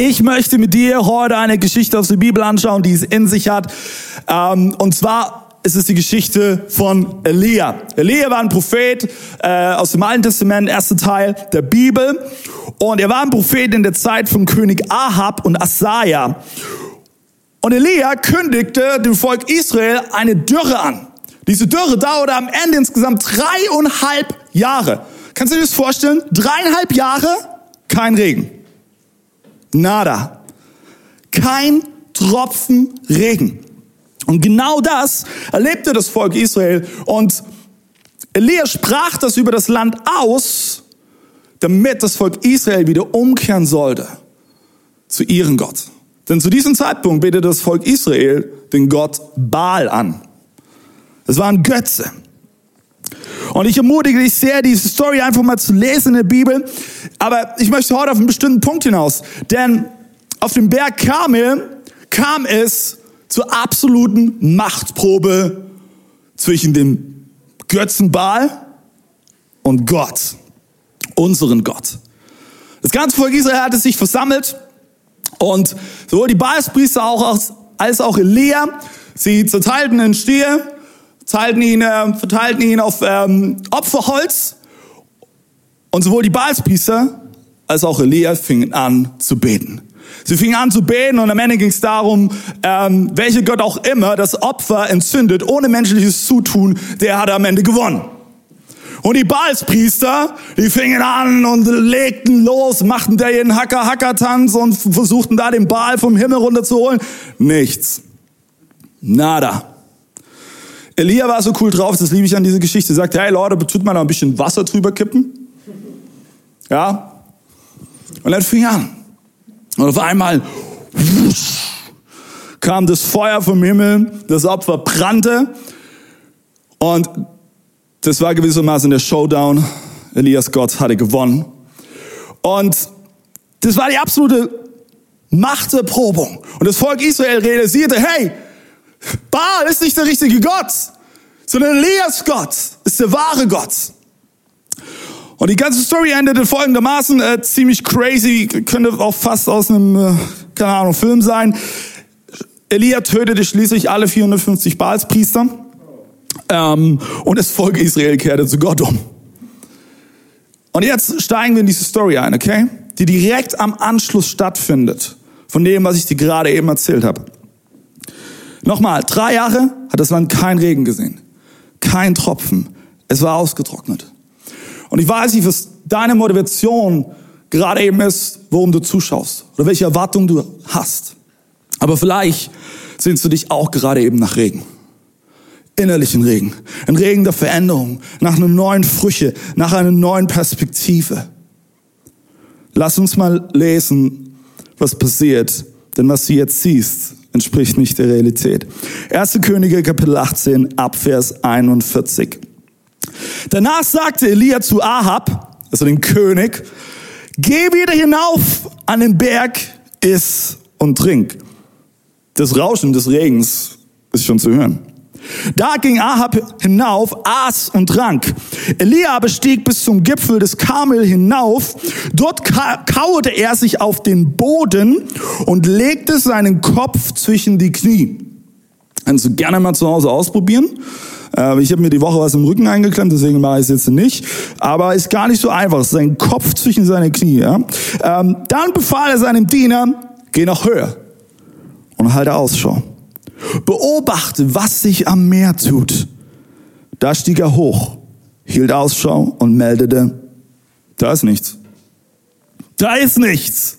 Ich möchte mit dir heute eine Geschichte aus der Bibel anschauen, die es in sich hat. Ähm, und zwar ist es die Geschichte von Elia. Elia war ein Prophet äh, aus dem Alten Testament, erster Teil der Bibel. Und er war ein Prophet in der Zeit von König Ahab und Asaja. Und Elia kündigte dem Volk Israel eine Dürre an. Diese Dürre dauerte am Ende insgesamt dreieinhalb Jahre. Kannst du dir das vorstellen? Dreieinhalb Jahre, kein Regen. Nada. Kein Tropfen Regen. Und genau das erlebte das Volk Israel. Und Elia sprach das über das Land aus, damit das Volk Israel wieder umkehren sollte zu ihrem Gott. Denn zu diesem Zeitpunkt betete das Volk Israel den Gott Baal an. Es war ein Götze. Und ich ermutige dich sehr, diese Story einfach mal zu lesen in der Bibel. Aber ich möchte heute auf einen bestimmten Punkt hinaus. Denn auf dem Berg Karmel kam es zur absoluten Machtprobe zwischen dem Götzenbaal und Gott, unseren Gott. Das ganze Volk Israel hatte sich versammelt und sowohl die Baalspriester als auch Elia, sie zerteilten den Stier teilten ihn, äh, verteilten ihn auf ähm, Opferholz. Und sowohl die Baalspriester als auch Elia fingen an zu beten. Sie fingen an zu beten und am Ende ging es darum, ähm, welcher Gott auch immer das Opfer entzündet, ohne menschliches Zutun, der hat am Ende gewonnen. Und die Baalspriester, die fingen an und legten los, machten da ihren Hacker-Hacker-Tanz und versuchten da den Baal vom Himmel runterzuholen. Nichts. Nada. Elia war so cool drauf, das liebe ich an dieser Geschichte. Sagte, hey Leute, tut mal noch ein bisschen Wasser drüber kippen. Ja. Und dann fing er an. Und auf einmal wusch, kam das Feuer vom Himmel, das Opfer brannte. Und das war gewissermaßen der Showdown. Elias Gott hatte gewonnen. Und das war die absolute Machterprobung. Und das Volk Israel realisierte, hey, Baal ist nicht der richtige Gott, sondern Elias Gott ist der wahre Gott. Und die ganze Story endete folgendermaßen, äh, ziemlich crazy, könnte auch fast aus einem, äh, keine Ahnung, Film sein. Elia tötete schließlich alle 450 Baalspriester ähm, und das Volk Israel kehrte zu Gott um. Und jetzt steigen wir in diese Story ein, okay? Die direkt am Anschluss stattfindet von dem, was ich dir gerade eben erzählt habe. Nochmal, drei Jahre hat das Land kein Regen gesehen. Kein Tropfen. Es war ausgetrocknet. Und ich weiß nicht, was deine Motivation gerade eben ist, worum du zuschaust oder welche Erwartungen du hast. Aber vielleicht sehnst du dich auch gerade eben nach Regen. Innerlichen Regen. Ein Regen der Veränderung. Nach einer neuen Früche. Nach einer neuen Perspektive. Lass uns mal lesen, was passiert. Denn was du jetzt siehst, entspricht nicht der Realität. 1. Könige Kapitel 18 Abvers 41. Danach sagte Elia zu Ahab, also dem König, geh wieder hinauf an den Berg, iss und trink. Das Rauschen des Regens ist schon zu hören. Da ging Ahab hinauf, aß und trank. Elia bestieg bis zum Gipfel des Karmel hinauf. Dort kauerte er sich auf den Boden und legte seinen Kopf zwischen die Knie. Kannst du gerne mal zu Hause ausprobieren. Äh, ich habe mir die Woche was im Rücken eingeklemmt, deswegen mache ich es jetzt nicht. Aber ist gar nicht so einfach. Sein Kopf zwischen seine Knie. Ja? Ähm, dann befahl er seinem Diener, geh nach Höhe und halte Ausschau. Beobachte, was sich am Meer tut. Da stieg er hoch, hielt Ausschau und meldete, da ist nichts. Da ist nichts.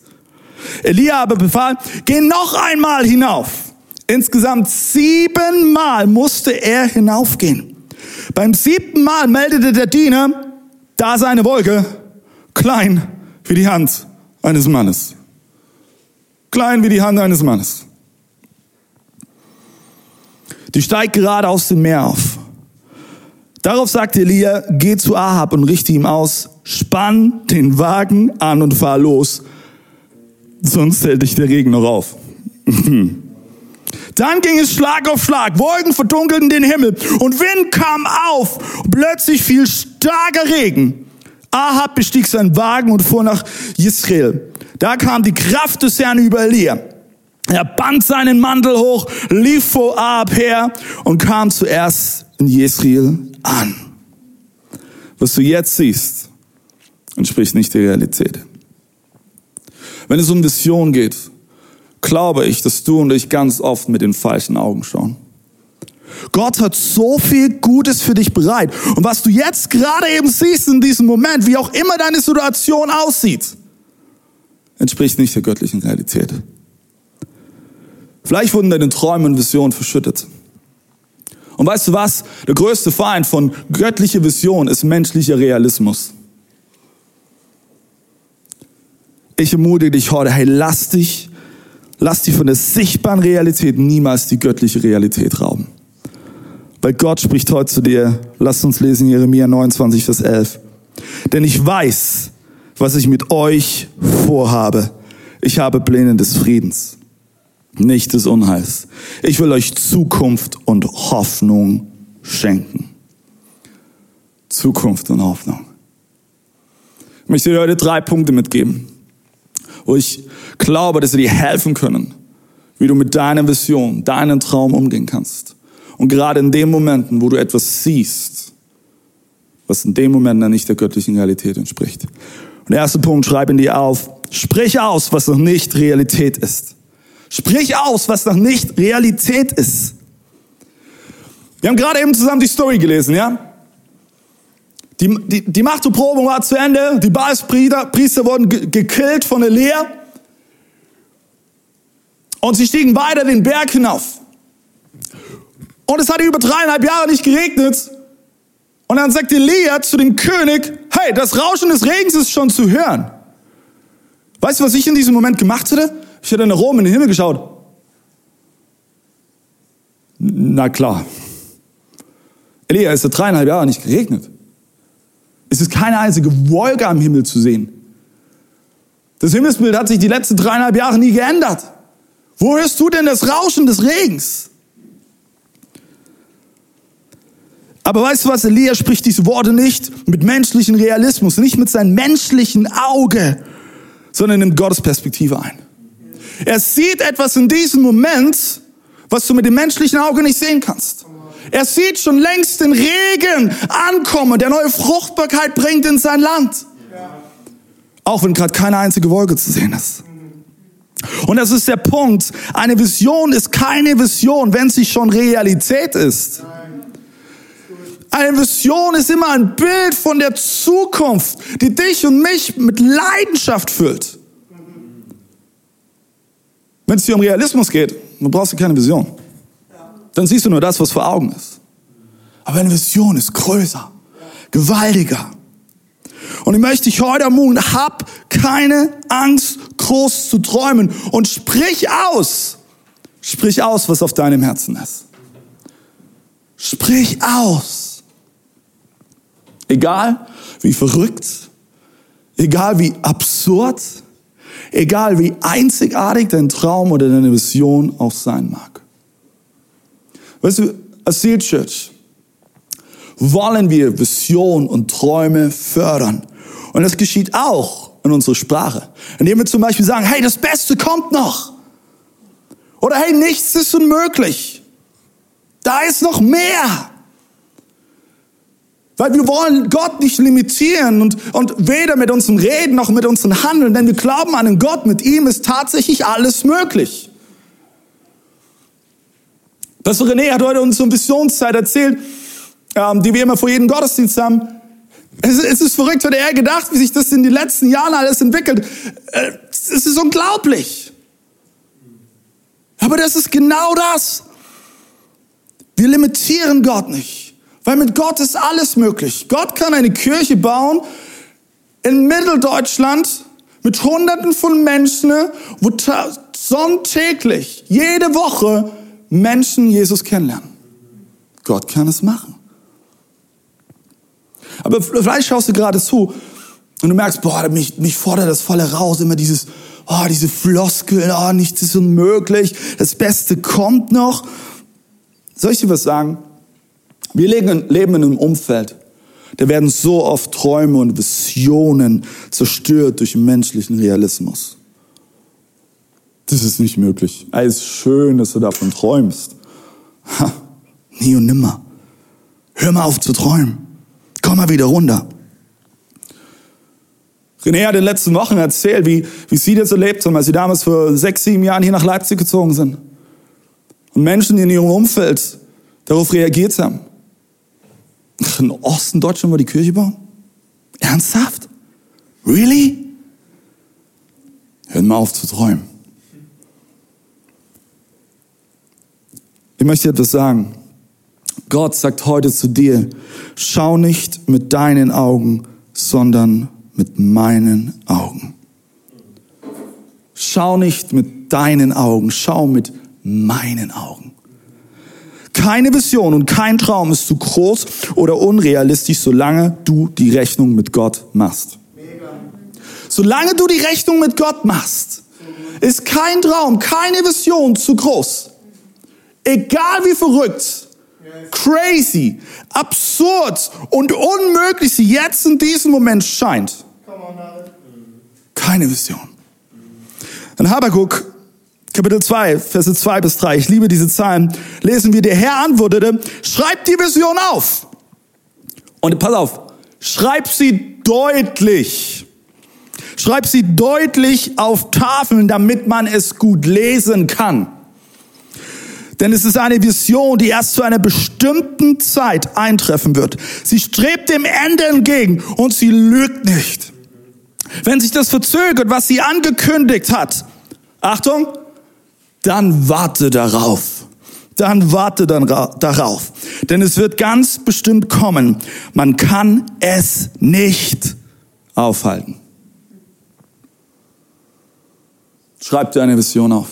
Elia aber befahl, geh noch einmal hinauf. Insgesamt siebenmal musste er hinaufgehen. Beim siebten Mal meldete der Diener, da ist eine Wolke, klein wie die Hand eines Mannes. Klein wie die Hand eines Mannes. Die steigt gerade aus dem Meer auf. Darauf sagt Elia, geh zu Ahab und richte ihm aus, spann den Wagen an und fahr los, sonst hält dich der Regen noch auf. Dann ging es Schlag auf Schlag, Wolken verdunkelten den Himmel und Wind kam auf. Plötzlich fiel starker Regen. Ahab bestieg seinen Wagen und fuhr nach Israel. Da kam die Kraft des Herrn über Elia. Er band seinen Mantel hoch, lief vor Ahab her und kam zuerst in Jesrael an. Was du jetzt siehst, entspricht nicht der Realität. Wenn es um Vision geht, glaube ich, dass du und ich ganz oft mit den falschen Augen schauen. Gott hat so viel Gutes für dich bereit. Und was du jetzt gerade eben siehst in diesem Moment, wie auch immer deine Situation aussieht, entspricht nicht der göttlichen Realität. Vielleicht wurden deine Träume und Visionen verschüttet. Und weißt du was? Der größte Feind von göttlicher Vision ist menschlicher Realismus. Ich ermutige dich heute, hey, lass dich, lass dich von der sichtbaren Realität niemals die göttliche Realität rauben. Weil Gott spricht heute zu dir. Lasst uns lesen Jeremia 29, Vers 11. Denn ich weiß, was ich mit euch vorhabe. Ich habe Pläne des Friedens, nicht des Unheils. Ich will euch Zukunft und Hoffnung schenken. Zukunft und Hoffnung. Ich möchte dir heute drei Punkte mitgeben, wo ich glaube, dass sie dir helfen können, wie du mit deiner Vision, deinem Traum umgehen kannst. Und gerade in den Momenten, wo du etwas siehst, was in dem Moment dann nicht der göttlichen Realität entspricht. Und der erste Punkt, schreib ihn dir auf. Sprich aus, was noch nicht Realität ist. Sprich aus, was noch nicht Realität ist. Wir haben gerade eben zusammen die Story gelesen, ja? Die, die, die Machterprobung war zu Ende, die Baalspriester Priester wurden gekillt von Elia. Und sie stiegen weiter den Berg hinauf. Und es hat über dreieinhalb Jahre nicht geregnet. Und dann sagt Elia zu dem König, hey, das Rauschen des Regens ist schon zu hören. Weißt du, was ich in diesem Moment gemacht hätte? Ich hätte nach oben in den Himmel geschaut. Na klar. Elia, es hat dreieinhalb Jahre nicht geregnet. Es ist keine einzige Wolke am Himmel zu sehen. Das Himmelsbild hat sich die letzten dreieinhalb Jahre nie geändert. Wo hörst du denn das Rauschen des Regens? Aber weißt du was, Elia spricht diese Worte nicht mit menschlichen Realismus, nicht mit seinem menschlichen Auge, sondern nimmt Gottes Perspektive ein. Er sieht etwas in diesem Moment, was du mit dem menschlichen Auge nicht sehen kannst. Er sieht schon längst den Regen ankommen, der neue Fruchtbarkeit bringt in sein Land. Auch wenn gerade keine einzige Wolke zu sehen ist. Und das ist der Punkt. Eine Vision ist keine Vision, wenn sie schon Realität ist. Eine Vision ist immer ein Bild von der Zukunft, die dich und mich mit Leidenschaft füllt. Wenn es dir um Realismus geht, dann brauchst du keine Vision. Dann siehst du nur das, was vor Augen ist. Aber eine Vision ist größer, gewaltiger. Und ich möchte dich heute ermutigen, hab keine Angst, groß zu träumen und sprich aus. Sprich aus, was auf deinem Herzen ist. Sprich aus. Egal wie verrückt, egal wie absurd, egal wie einzigartig dein Traum oder deine Vision auch sein mag. Weißt du, als Seal Church wollen wir Vision und Träume fördern. Und das geschieht auch in unserer Sprache. Indem wir zum Beispiel sagen, hey, das Beste kommt noch. Oder hey, nichts ist unmöglich. Da ist noch mehr. Weil wir wollen Gott nicht limitieren und, und weder mit unserem Reden noch mit unserem Handeln, denn wir glauben an einen Gott, mit ihm ist tatsächlich alles möglich. Pastor René hat heute uns so eine Visionszeit erzählt, ähm, die wir immer vor jedem Gottesdienst haben. Es, es ist verrückt, hat er gedacht, wie sich das in den letzten Jahren alles entwickelt. Äh, es ist unglaublich. Aber das ist genau das. Wir limitieren Gott nicht. Weil mit Gott ist alles möglich. Gott kann eine Kirche bauen in Mitteldeutschland mit Hunderten von Menschen, wo sonntäglich, jede Woche Menschen Jesus kennenlernen. Gott kann es machen. Aber vielleicht schaust du gerade zu und du merkst, boah, mich, mich fordert das voll heraus, immer dieses, oh, diese Floskeln, oh, nichts ist unmöglich, das Beste kommt noch. Soll ich dir was sagen? Wir leben in einem Umfeld, da werden so oft Träume und Visionen zerstört durch menschlichen Realismus. Das ist nicht möglich. Es ist schön, dass du davon träumst. Ha, nie und nimmer. Hör mal auf zu träumen. Komm mal wieder runter. René hat in den letzten Wochen erzählt, wie, wie sie das erlebt haben, als sie damals vor sechs, sieben Jahren hier nach Leipzig gezogen sind. Und Menschen in ihrem Umfeld darauf reagiert haben. In Osten Deutschland war die Kirche bauen? Ernsthaft? Really? Hör mal auf zu träumen. Ich möchte etwas sagen. Gott sagt heute zu dir, schau nicht mit deinen Augen, sondern mit meinen Augen. Schau nicht mit deinen Augen, schau mit meinen Augen. Keine Vision und kein Traum ist zu groß oder unrealistisch, solange du die Rechnung mit Gott machst. Solange du die Rechnung mit Gott machst, ist kein Traum, keine Vision zu groß. Egal wie verrückt, crazy, absurd und unmöglich sie jetzt in diesem Moment scheint. Keine Vision. In Habakkuk Kapitel 2, Verse 2 bis 3, ich liebe diese Zahlen, lesen wir, der Herr antwortete, schreib die Vision auf. Und pass auf, schreib sie deutlich. Schreib sie deutlich auf Tafeln, damit man es gut lesen kann. Denn es ist eine Vision, die erst zu einer bestimmten Zeit eintreffen wird. Sie strebt dem Ende entgegen und sie lügt nicht. Wenn sich das verzögert, was sie angekündigt hat, Achtung, dann warte darauf. Dann warte dann darauf. Denn es wird ganz bestimmt kommen. Man kann es nicht aufhalten. Schreib dir eine Vision auf.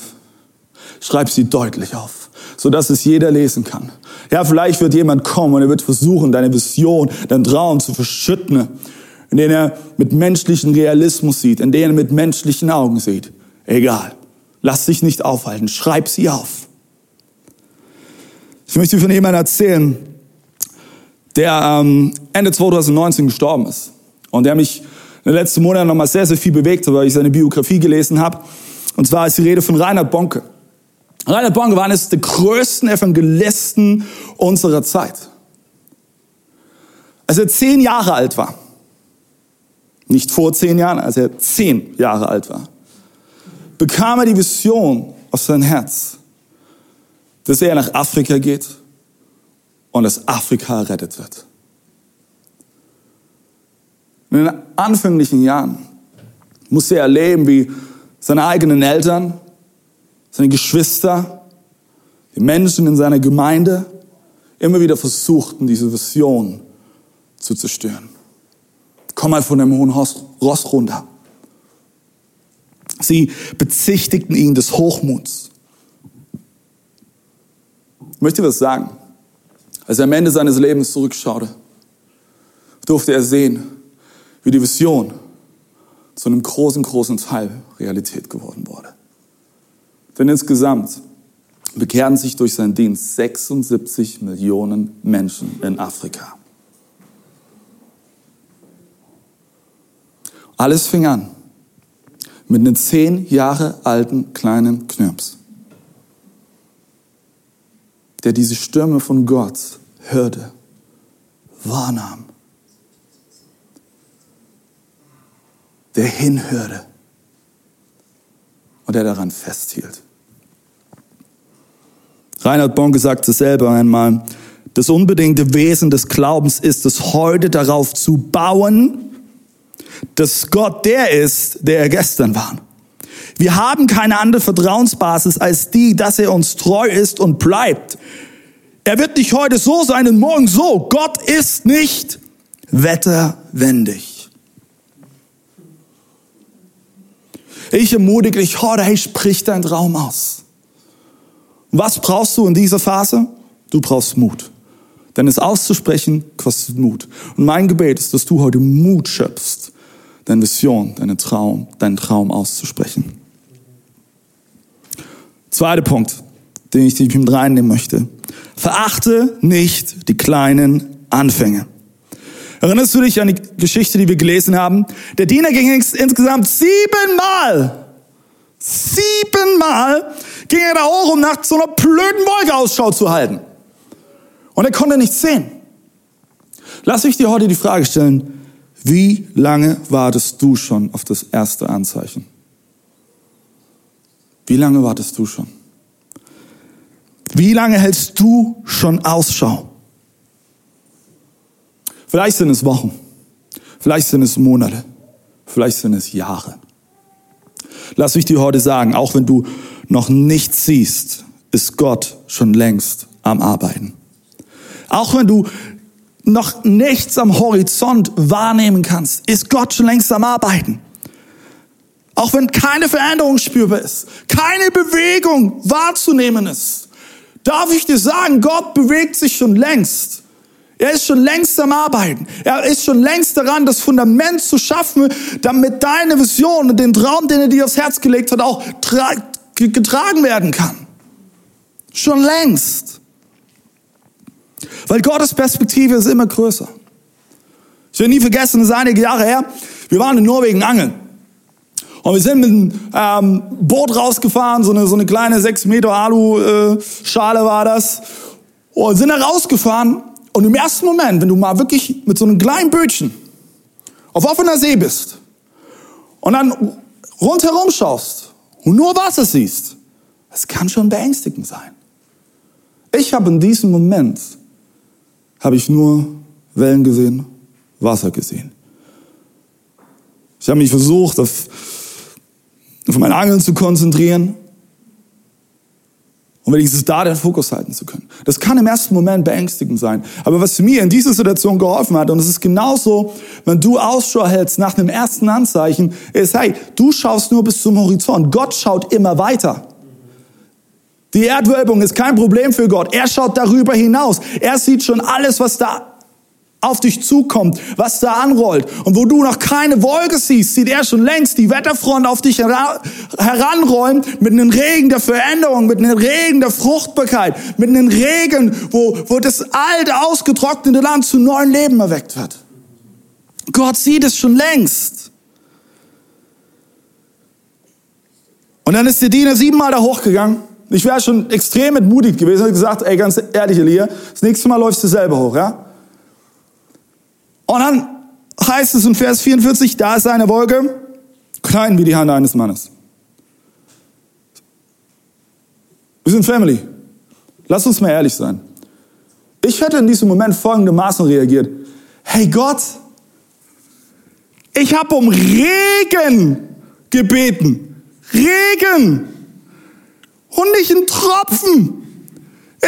Schreib sie deutlich auf, sodass es jeder lesen kann. Ja, vielleicht wird jemand kommen und er wird versuchen, deine Vision, dein Traum zu verschütten, in den er mit menschlichen Realismus sieht, in den er mit menschlichen Augen sieht. Egal. Lass dich nicht aufhalten. Schreib sie auf. Ich möchte von jemandem erzählen, der ähm, Ende 2019 gestorben ist. Und der mich in den letzten Monaten nochmal sehr, sehr viel bewegt hat, weil ich seine Biografie gelesen habe. Und zwar ist die Rede von Reinhard Bonke. Reinhard Bonke war eines der größten Evangelisten unserer Zeit. Als er zehn Jahre alt war, nicht vor zehn Jahren, als er zehn Jahre alt war, bekam er die Vision aus seinem Herz, dass er nach Afrika geht und dass Afrika errettet wird. In den anfänglichen Jahren musste er erleben, wie seine eigenen Eltern, seine Geschwister, die Menschen in seiner Gemeinde immer wieder versuchten, diese Vision zu zerstören. Komm mal von dem hohen Ross runter. Sie bezichtigten ihn des Hochmuts. Ich möchte was sagen. Als er am Ende seines Lebens zurückschaute, durfte er sehen, wie die Vision zu einem großen, großen Teil Realität geworden wurde. Denn insgesamt bekehren sich durch seinen Dienst 76 Millionen Menschen in Afrika. Alles fing an mit einem zehn Jahre alten kleinen Knirps, der diese Stürme von Gott hörte, wahrnahm, der hinhörte und der daran festhielt. Reinhard Bonke sagte selber einmal, das unbedingte Wesen des Glaubens ist es, heute darauf zu bauen, dass Gott der ist, der er gestern war. Wir haben keine andere Vertrauensbasis als die, dass er uns treu ist und bleibt. Er wird nicht heute so sein und morgen so. Gott ist nicht wetterwendig. Ich ermutige dich heute, hey, sprich deinen Traum aus. Was brauchst du in dieser Phase? Du brauchst Mut. Denn es auszusprechen kostet Mut. Und mein Gebet ist, dass du heute Mut schöpfst, deine Vision, deinen Traum, deinen Traum auszusprechen. Zweiter Punkt, den ich dich mit reinnehmen möchte. Verachte nicht die kleinen Anfänge. Erinnerst du dich an die Geschichte, die wir gelesen haben? Der Diener ging insgesamt siebenmal, siebenmal ging er da hoch, um nach so einer blöden Wolke Ausschau zu halten. Und er konnte nichts sehen. Lass mich dir heute die Frage stellen, wie lange wartest du schon auf das erste Anzeichen? Wie lange wartest du schon? Wie lange hältst du schon Ausschau? Vielleicht sind es Wochen, vielleicht sind es Monate, vielleicht sind es Jahre. Lass mich dir heute sagen, auch wenn du noch nichts siehst, ist Gott schon längst am Arbeiten. Auch wenn du noch nichts am Horizont wahrnehmen kannst, ist Gott schon längst am Arbeiten. Auch wenn keine Veränderung spürbar ist, keine Bewegung wahrzunehmen ist, darf ich dir sagen, Gott bewegt sich schon längst. Er ist schon längst am Arbeiten. Er ist schon längst daran, das Fundament zu schaffen, damit deine Vision und den Traum, den er dir aufs Herz gelegt hat, auch getragen werden kann. Schon längst. Weil Gottes Perspektive ist immer größer. Ich werde nie vergessen, das ist einige Jahre her. Wir waren in Norwegen angeln. Und wir sind mit einem ähm, Boot rausgefahren, so eine, so eine kleine 6 Meter Alu-Schale äh, war das. Und sind da rausgefahren und im ersten Moment, wenn du mal wirklich mit so einem kleinen Bötchen auf offener See bist und dann rundherum schaust und nur Wasser siehst, das kann schon beängstigend sein. Ich habe in diesem Moment, habe ich nur Wellen gesehen, Wasser gesehen. Ich habe mich versucht, auf, auf mein Angeln zu konzentrieren um wenigstens da den Fokus halten zu können. Das kann im ersten Moment beängstigend sein. Aber was mir in dieser Situation geholfen hat, und es ist genauso, wenn du Ausschau hältst nach einem ersten Anzeichen, ist, hey, du schaust nur bis zum Horizont. Gott schaut immer weiter. Die Erdwölbung ist kein Problem für Gott. Er schaut darüber hinaus. Er sieht schon alles, was da auf dich zukommt, was da anrollt. Und wo du noch keine Wolke siehst, sieht er schon längst die Wetterfront auf dich heranrollen mit einem Regen der Veränderung, mit einem Regen der Fruchtbarkeit, mit einem Regen, wo, wo das alte, ausgetrocknete Land zu neuem Leben erweckt wird. Gott sieht es schon längst. Und dann ist der Diener siebenmal da hochgegangen. Ich wäre schon extrem entmutigt gewesen und gesagt, ey, ganz ehrlich, Elia, das nächste Mal läufst du selber hoch, ja? Und dann heißt es in Vers 44, da ist eine Wolke, klein wie die Hand eines Mannes. Wir sind Family. Lass uns mal ehrlich sein. Ich hätte in diesem Moment folgendermaßen reagiert. Hey Gott, ich habe um Regen gebeten. Regen. Und nicht einen Tropfen.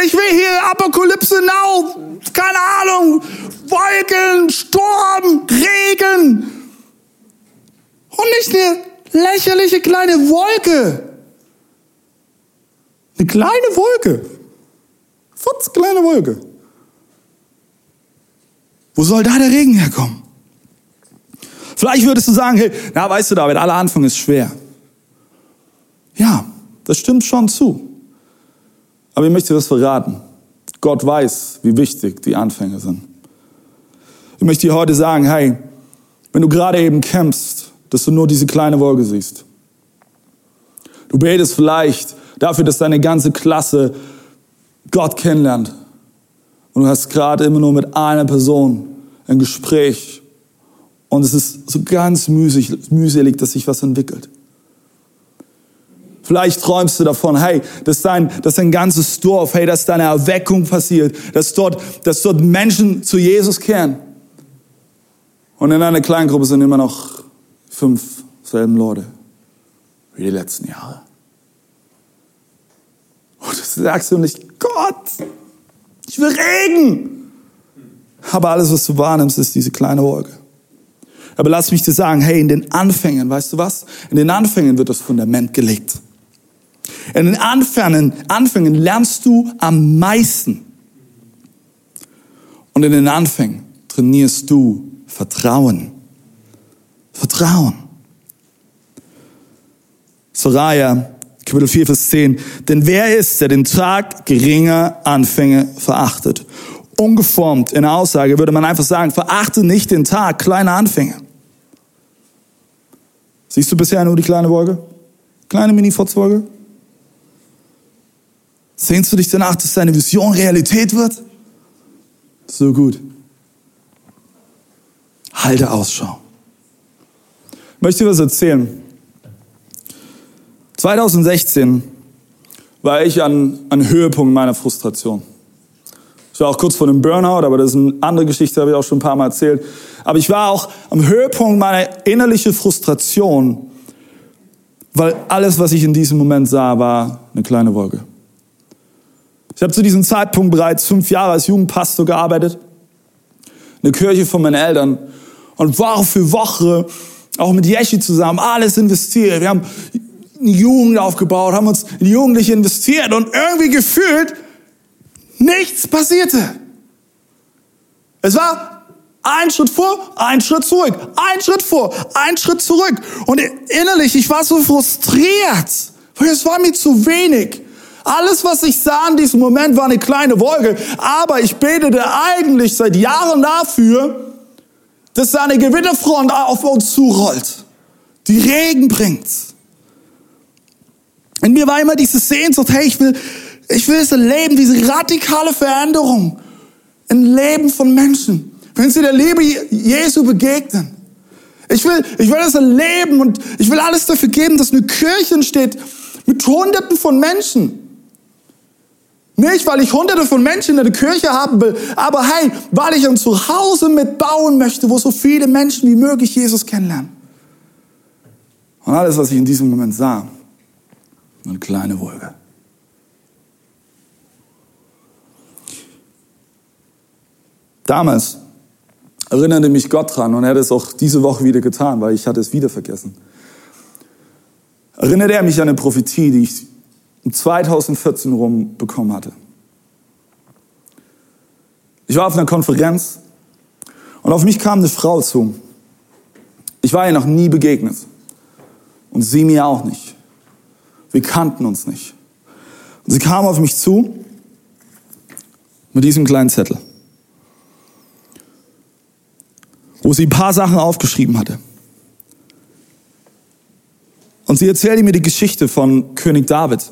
Ich will hier Apokalypse Now, keine Ahnung, Wolken, Sturm, Regen. Und nicht eine lächerliche kleine Wolke. Eine kleine Wolke. Futz, kleine Wolke. Wo soll da der Regen herkommen? Vielleicht würdest du sagen, hey, na weißt du David, aller Anfang ist schwer. Ja, das stimmt schon zu. Aber ich möchte dir was verraten. Gott weiß, wie wichtig die Anfänge sind. Ich möchte dir heute sagen, hey, wenn du gerade eben kämpfst, dass du nur diese kleine Wolke siehst. Du betest vielleicht dafür, dass deine ganze Klasse Gott kennenlernt. Und du hast gerade immer nur mit einer Person ein Gespräch. Und es ist so ganz mühselig, dass sich was entwickelt. Vielleicht träumst du davon, hey, dass dein, dass dein ganzes Dorf, hey, dass deine Erweckung passiert, dass dort, dass dort Menschen zu Jesus kehren. Und in einer kleinen Gruppe sind immer noch fünf selben Leute wie die letzten Jahre. Und das sagst du nicht, Gott, ich will Regen. Aber alles, was du wahrnimmst, ist diese kleine Wolke. Aber lass mich dir sagen, hey, in den Anfängen, weißt du was? In den Anfängen wird das Fundament gelegt. In den Anfängen, Anfängen lernst du am meisten. Und in den Anfängen trainierst du Vertrauen. Vertrauen. Soraya, Kapitel 4, Vers 10. Denn wer ist, der den Tag geringer Anfänge verachtet? Ungeformt in der Aussage würde man einfach sagen, verachte nicht den Tag kleiner Anfänge. Siehst du bisher nur die kleine Wolke? Kleine Mini-Fotzwolke? Sehnst du dich danach, dass deine Vision Realität wird? So gut. Halte Ausschau. Ich möchte dir was erzählen. 2016 war ich an, an Höhepunkt meiner Frustration. Ich war auch kurz vor dem Burnout, aber das ist eine andere Geschichte, habe ich auch schon ein paar Mal erzählt. Aber ich war auch am Höhepunkt meiner innerlichen Frustration, weil alles, was ich in diesem Moment sah, war eine kleine Wolke. Ich habe zu diesem Zeitpunkt bereits fünf Jahre als Jugendpastor gearbeitet, eine Kirche von meinen Eltern und Woche für Woche auch mit Yeshi zusammen alles investiert. Wir haben eine Jugend aufgebaut, haben uns in Jugendliche investiert und irgendwie gefühlt nichts passierte. Es war ein Schritt vor, ein Schritt zurück, ein Schritt vor, ein Schritt zurück. Und innerlich, ich war so frustriert, weil es war mir zu wenig. Alles, was ich sah in diesem Moment, war eine kleine Wolke. Aber ich betete eigentlich seit Jahren dafür, dass da eine Gewitterfront auf uns zurollt, die Regen bringt. In mir war immer diese Sehnsucht, hey, ich will, ich will es erleben, diese radikale Veränderung im Leben von Menschen. Wenn sie der Liebe Jesu begegnen. Ich will, ich will das erleben und ich will alles dafür geben, dass eine Kirche entsteht mit Hunderten von Menschen. Nicht, weil ich hunderte von Menschen in der Kirche haben will, aber hey, weil ich ein Zuhause mitbauen möchte, wo so viele Menschen wie möglich Jesus kennenlernen. Und alles, was ich in diesem Moment sah, eine kleine Wolke. Damals erinnerte mich Gott dran und er hat es auch diese Woche wieder getan, weil ich hatte es wieder vergessen. Erinnerte er mich an eine Prophetie, die ich 2014 rum bekommen hatte. Ich war auf einer Konferenz und auf mich kam eine Frau zu. Ich war ihr noch nie begegnet und sie mir auch nicht. Wir kannten uns nicht. Und sie kam auf mich zu mit diesem kleinen Zettel, wo sie ein paar Sachen aufgeschrieben hatte. Und sie erzählte mir die Geschichte von König David.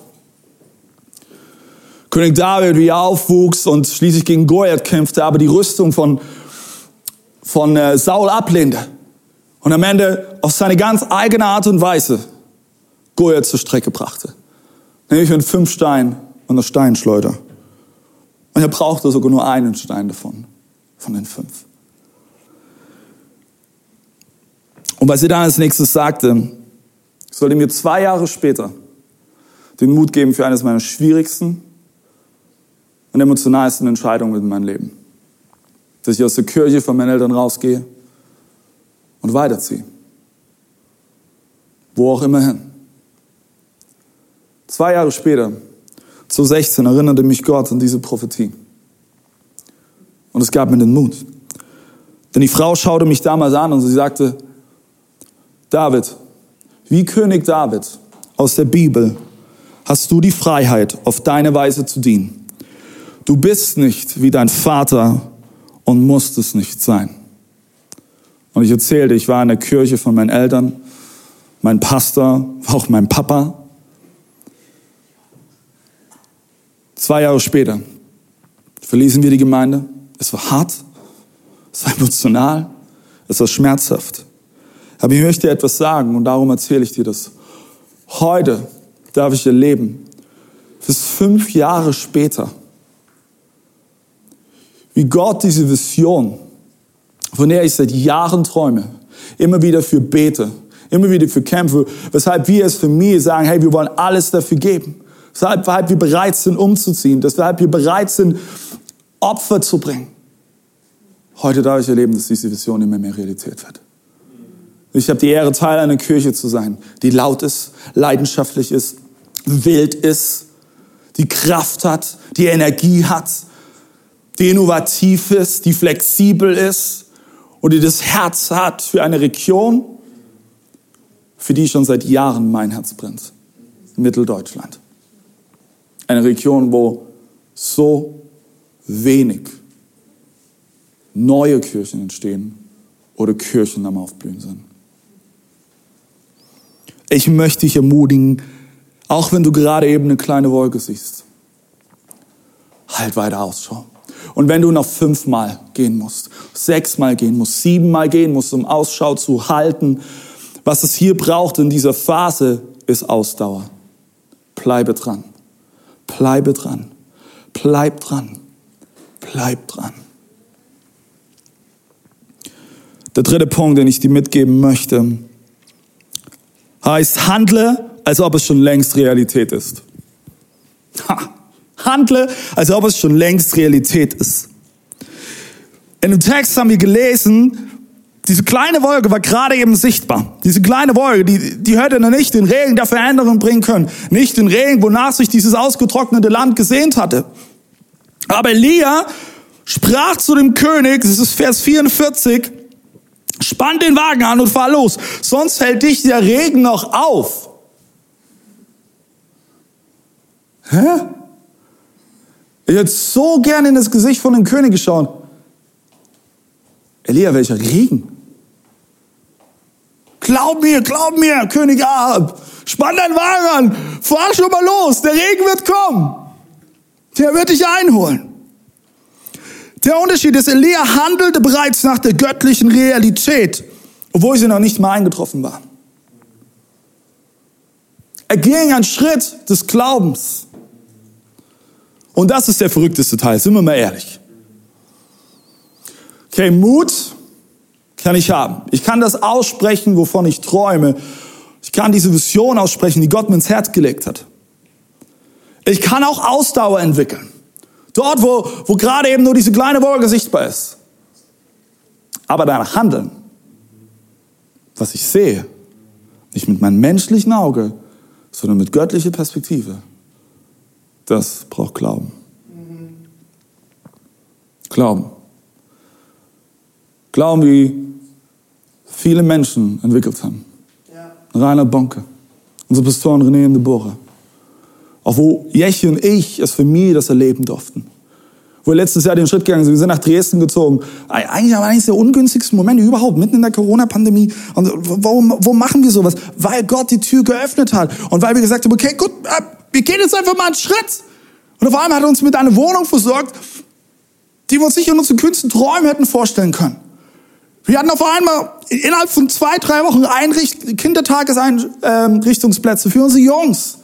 König David, wie er aufwuchs und schließlich gegen Goliath kämpfte, aber die Rüstung von, von äh, Saul ablehnte. Und am Ende auf seine ganz eigene Art und Weise Goliath zur Strecke brachte. Nämlich mit fünf Steinen und einer Steinschleuder. Und er brauchte sogar nur einen Stein davon, von den fünf. Und was sie dann als nächstes sagte, sollte mir zwei Jahre später den Mut geben für eines meiner schwierigsten und emotionalsten Entscheidungen in meinem Leben. Dass ich aus der Kirche von meinen Eltern rausgehe und weiterziehe. Wo auch immer hin. Zwei Jahre später, zu 16, erinnerte mich Gott an diese Prophetie. Und es gab mir den Mut. Denn die Frau schaute mich damals an und sie sagte, David, wie König David aus der Bibel hast du die Freiheit, auf deine Weise zu dienen. Du bist nicht wie dein Vater und musst es nicht sein. Und ich erzählte, ich war in der Kirche von meinen Eltern, mein Pastor, auch mein Papa. Zwei Jahre später verließen wir die Gemeinde. Es war hart, es war emotional, es war schmerzhaft. Aber ich möchte etwas sagen und darum erzähle ich dir das. Heute darf ich erleben, bis fünf Jahre später, wie Gott diese Vision, von der ich seit Jahren träume, immer wieder für bete, immer wieder für kämpfe, weshalb wir als Familie sagen, hey, wir wollen alles dafür geben. Weshalb wir bereit sind, umzuziehen, weshalb wir bereit sind, Opfer zu bringen. Heute darf ich erleben, dass diese Vision immer mehr Realität wird. Ich habe die Ehre, Teil einer Kirche zu sein, die laut ist, leidenschaftlich ist, wild ist, die Kraft hat, die Energie hat, die innovativ ist, die flexibel ist und die das Herz hat für eine Region, für die schon seit Jahren mein Herz brennt. Mitteldeutschland. Eine Region, wo so wenig neue Kirchen entstehen oder Kirchen am Aufblühen sind. Ich möchte dich ermutigen, auch wenn du gerade eben eine kleine Wolke siehst, halt weiter Ausschau. Und wenn du noch fünfmal gehen musst, sechsmal gehen musst, siebenmal gehen musst, um Ausschau zu halten, was es hier braucht in dieser Phase, ist Ausdauer. Bleibe dran. Bleibe dran. Bleib dran. Bleib dran. Der dritte Punkt, den ich dir mitgeben möchte, heißt, handle, als ob es schon längst Realität ist. Ha. Handle, als ob es schon längst Realität ist. In dem Text haben wir gelesen, diese kleine Wolke war gerade eben sichtbar. Diese kleine Wolke, die, die hätte noch nicht den Regen der Veränderung bringen können. Nicht den Regen, wonach sich dieses ausgetrocknete Land gesehnt hatte. Aber Elia sprach zu dem König, das ist Vers 44, spann den Wagen an und fahr los, sonst hält dich der Regen noch auf. Hä? Ich hätte so gerne in das Gesicht von dem König geschaut. Elia, welcher Regen? Glaub mir, glaub mir, König Ahab, spann deinen Wagen an, fahr schon mal los, der Regen wird kommen. Der wird dich einholen. Der Unterschied ist, Elia handelte bereits nach der göttlichen Realität, obwohl sie noch nicht mal eingetroffen war. Er ging einen Schritt des Glaubens. Und das ist der verrückteste Teil, sind wir mal ehrlich. Okay, Mut kann ich haben. Ich kann das aussprechen, wovon ich träume. Ich kann diese Vision aussprechen, die Gott mir ins Herz gelegt hat. Ich kann auch Ausdauer entwickeln. Dort, wo, wo gerade eben nur diese kleine Wolke sichtbar ist. Aber danach handeln, was ich sehe, nicht mit meinem menschlichen Auge, sondern mit göttlicher Perspektive, das braucht Glauben. Glauben. Glauben, wie viele Menschen entwickelt haben. Ja. Rainer Bonke, unser Pastoren René und Deborah. Auch wo Jechi und ich als Familie das erleben durften. Wo wir letztes Jahr den Schritt gegangen sind, wir sind nach Dresden gezogen. Eigentlich aber eines der ungünstigsten Momente überhaupt, mitten in der Corona-Pandemie. Und warum, wo machen wir sowas? Weil Gott die Tür geöffnet hat. Und weil wir gesagt haben, okay, gut, äh, wir gehen jetzt einfach mal einen Schritt. Und auf einmal hat er uns mit einer Wohnung versorgt, die wir uns nicht in unseren kühnsten Träumen hätten vorstellen können. Wir hatten auf einmal innerhalb von zwei, drei Wochen Einricht Kindertageseinrichtungsplätze für unsere Jungs.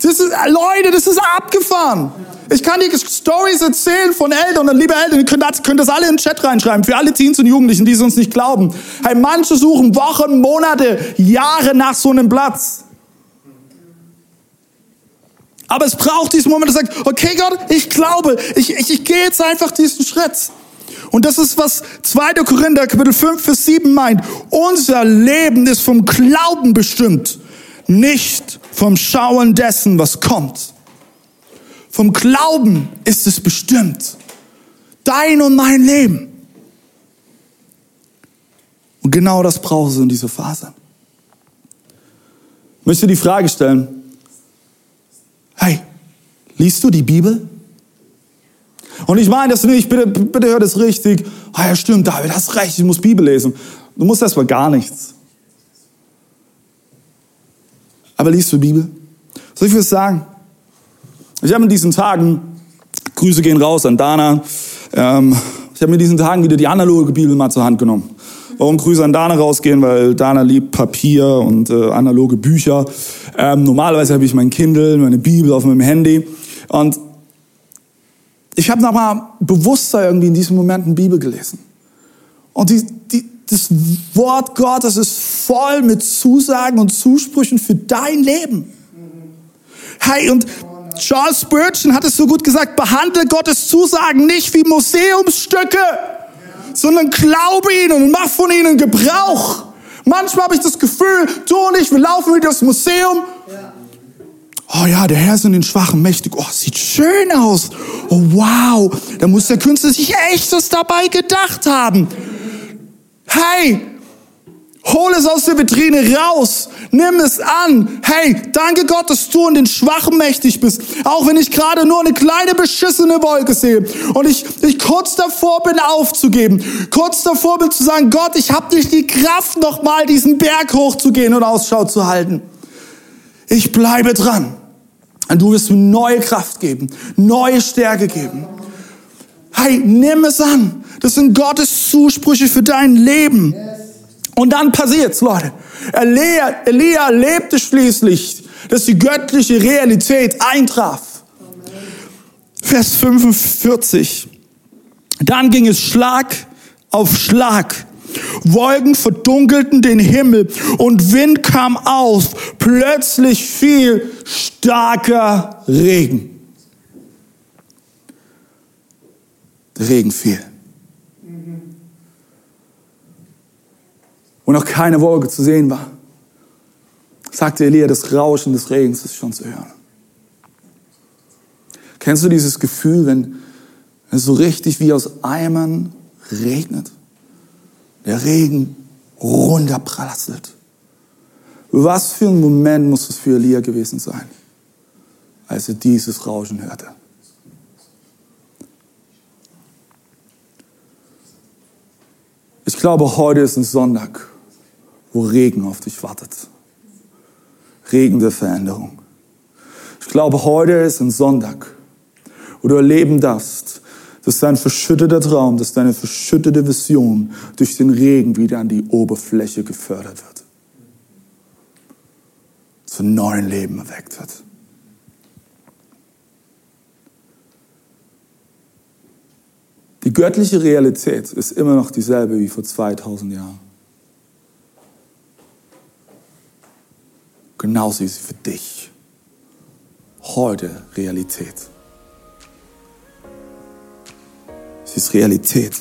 Das ist, Leute, das ist abgefahren. Ich kann dir Stories erzählen von Eltern und liebe Eltern, ihr könnt das, könnt das alle in den Chat reinschreiben, für alle Teens und Jugendlichen, die es uns nicht glauben. Hey, manche suchen Wochen, Monate, Jahre nach so einem Platz. Aber es braucht diesen Moment, der sagt, okay Gott, ich glaube, ich, ich, ich gehe jetzt einfach diesen Schritt. Und das ist, was 2. Korinther Kapitel 5, Vers 7 meint. Unser Leben ist vom Glauben bestimmt, nicht vom Schauen dessen, was kommt. Vom Glauben ist es bestimmt. Dein und mein Leben. Und genau das brauchst du in dieser Phase. Ich möchte die Frage stellen, hey, liest du die Bibel? Und ich meine das nicht, bitte, bitte hör das richtig. Ah ja, stimmt, David, hast recht, ich muss Bibel lesen. Du musst erstmal gar nichts. Aber liest du Bibel? Soll ich was sagen? Ich habe in diesen Tagen, Grüße gehen raus an Dana, ähm, ich habe in diesen Tagen wieder die analoge Bibel mal zur Hand genommen. Warum Grüße an Dana rausgehen? Weil Dana liebt Papier und äh, analoge Bücher. Ähm, normalerweise habe ich mein Kindle, meine Bibel auf meinem Handy. Und ich habe nochmal bewusster irgendwie in diesem Moment eine Bibel gelesen. Und die, die, das Wort Gottes ist voll mit Zusagen und Zusprüchen für dein Leben. Hey, und Charles Spurgeon hat es so gut gesagt, behandle Gottes Zusagen nicht wie Museumsstücke, sondern glaube ihnen und mach von ihnen Gebrauch. Manchmal habe ich das Gefühl, du und ich, wir laufen wieder das Museum. Oh ja, der Herr ist in den Schwachen mächtig. Oh, sieht schön aus. oh wow, da muss der Künstler sich echtes dabei gedacht haben. Hey, hol es aus der Vitrine raus, nimm es an. Hey, danke Gott, dass du in den Schwachen mächtig bist. Auch wenn ich gerade nur eine kleine beschissene Wolke sehe und ich, ich kurz davor bin aufzugeben, kurz davor bin zu sagen, Gott, ich habe nicht die Kraft, nochmal diesen Berg hochzugehen und Ausschau zu halten. Ich bleibe dran. Und du wirst mir neue Kraft geben, neue Stärke geben. Hey, nimm es an. Das sind Gottes Zusprüche für dein Leben. Und dann passiert's, Leute. Elia, Elia lebte schließlich, dass die göttliche Realität eintraf. Vers 45. Dann ging es Schlag auf Schlag. Wolken verdunkelten den Himmel und Wind kam auf. Plötzlich fiel starker Regen. Der Regen fiel. Und noch keine Wolke zu sehen war, sagte Elia, das Rauschen des Regens ist schon zu hören. Kennst du dieses Gefühl, wenn es so richtig wie aus Eimern regnet? der Regen runterprasselt. Was für ein Moment muss es für Elia gewesen sein, als er dieses Rauschen hörte. Ich glaube, heute ist ein Sonntag, wo Regen auf dich wartet. Regen der Veränderung. Ich glaube, heute ist ein Sonntag, wo du erleben darfst, dass dein verschütteter Traum, dass deine verschüttete Vision durch den Regen wieder an die Oberfläche gefördert wird. Zu neuen Leben erweckt wird. Die göttliche Realität ist immer noch dieselbe wie vor 2000 Jahren. Genauso ist sie für dich heute Realität. ist Realität.